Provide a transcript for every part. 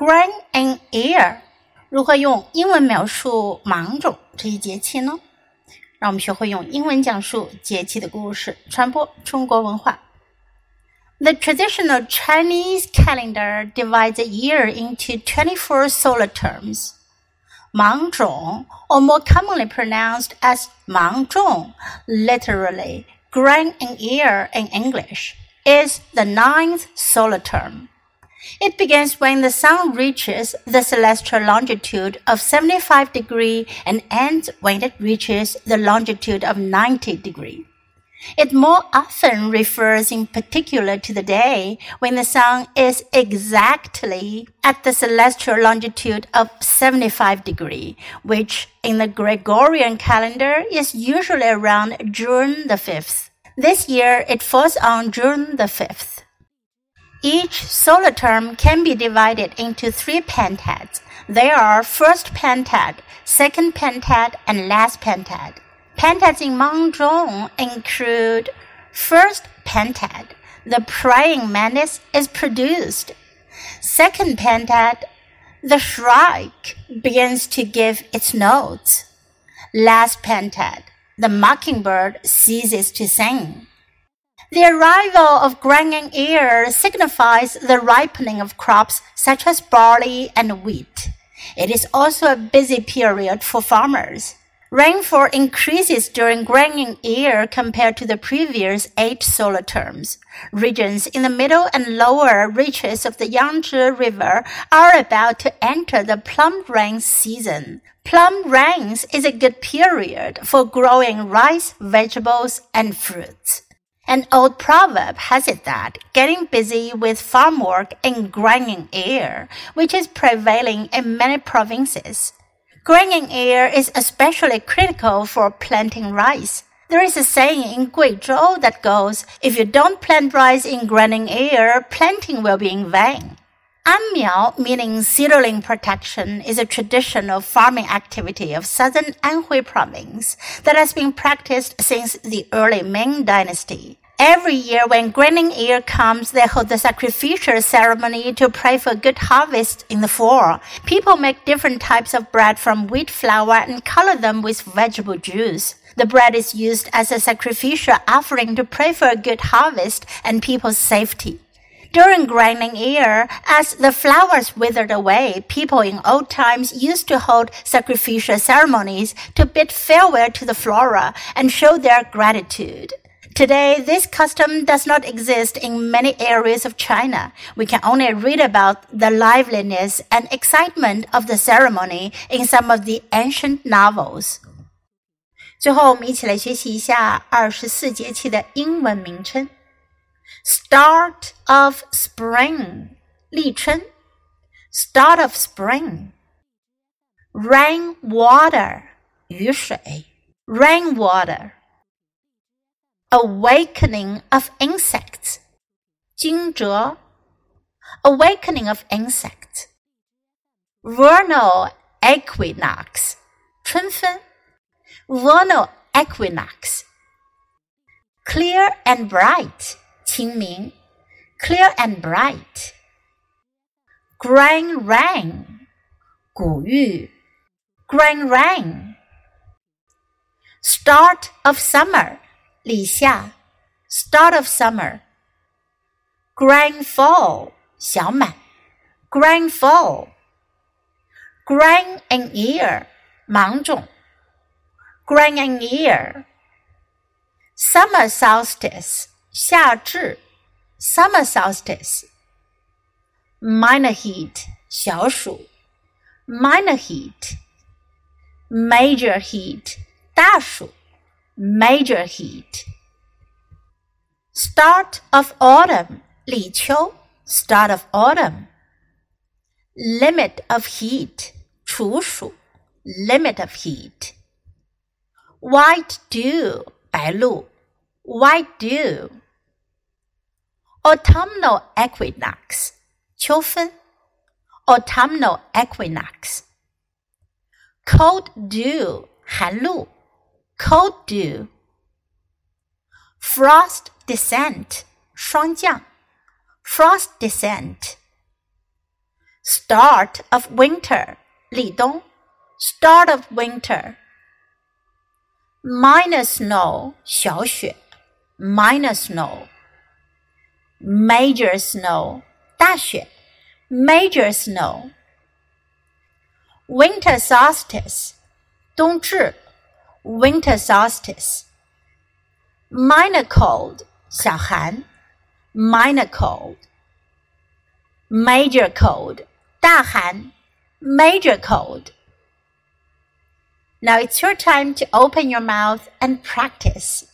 Grain and Air，如何用英文描述芒种这一节气呢？让我们学会用英文讲述节气的故事，传播中国文化。The traditional Chinese calendar divides a year into 24 solar terms. Manzhong, or more commonly pronounced as Mangzhong, literally grain in ear in English, is the ninth solar term. It begins when the sun reaches the celestial longitude of 75 degree and ends when it reaches the longitude of 90 degree. It more often refers in particular to the day when the sun is exactly at the celestial longitude of 75 degree, which in the Gregorian calendar is usually around June the 5th. This year it falls on June the 5th. Each solar term can be divided into three pentads. There are first pentad, second pentad, and last pentad. Pentads in Mangzhong include first pentad, the praying mantis is produced. Second pentad, the shrike begins to give its notes. Last pentad, the mockingbird ceases to sing. The arrival of grain and ear signifies the ripening of crops such as barley and wheat. It is also a busy period for farmers. Rainfall increases during grain and ear compared to the previous eight solar terms. Regions in the middle and lower reaches of the Yangtze River are about to enter the plum rain season. Plum rains is a good period for growing rice, vegetables, and fruits. An old proverb has it that getting busy with farm work in grain air, which is prevailing in many provinces. Grain air is especially critical for planting rice. There is a saying in Guizhou that goes, if you don't plant rice in grain air, planting will be in vain. Anmiao, meaning seedling protection, is a traditional farming activity of southern Anhui province that has been practiced since the early Ming dynasty. Every year when graining year comes, they hold the sacrificial ceremony to pray for good harvest in the fall. People make different types of bread from wheat flour and color them with vegetable juice. The bread is used as a sacrificial offering to pray for a good harvest and people's safety. During graining year, as the flowers withered away, people in old times used to hold sacrificial ceremonies to bid farewell to the flora and show their gratitude. Today, this custom does not exist in many areas of China. We can only read about the liveliness and excitement of the ceremony in some of the ancient novels. 最后，我们一起来学习一下二十四节气的英文名称 ：Start of Spring，立春；Start of Spring，Rain Water，雨水；Rain Water。awakening of insects. 惊蛰 awakening of insects. Vernal equinox. 春分 vernal equinox. Clear and bright. 清明，clear and bright。Grain rain，谷雨，Grain rain。Start of summer，立夏，Start of summer。Grain full，小满，Grain full。Grain and ear，芒种，Grain and ear。Summer solstice。夏至，Summer solstice。Minor heat 小暑，Minor heat。Major heat 大暑。major heat. Start of autumn, 立秋, start of autumn. Limit of heat, 处暑, limit of heat. White dew, 白露, white dew. Autumnal equinox, 秋分, autumnal equinox. Cold dew, 寒露 cold dew, frost descent, 霜降 frost descent, Start of winter, 立冬. Start of winter. Minor snow, 小雪. Minor snow. Major snow, 大雪. Major snow. Winter solstice, 冬至. Winter solstice. Minor cold, 小寒. Minor cold. Major cold, 大寒 major cold. Now it's your time to open your mouth and practice.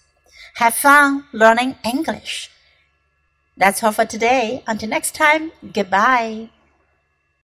Have fun learning English. That's all for today. Until next time, goodbye.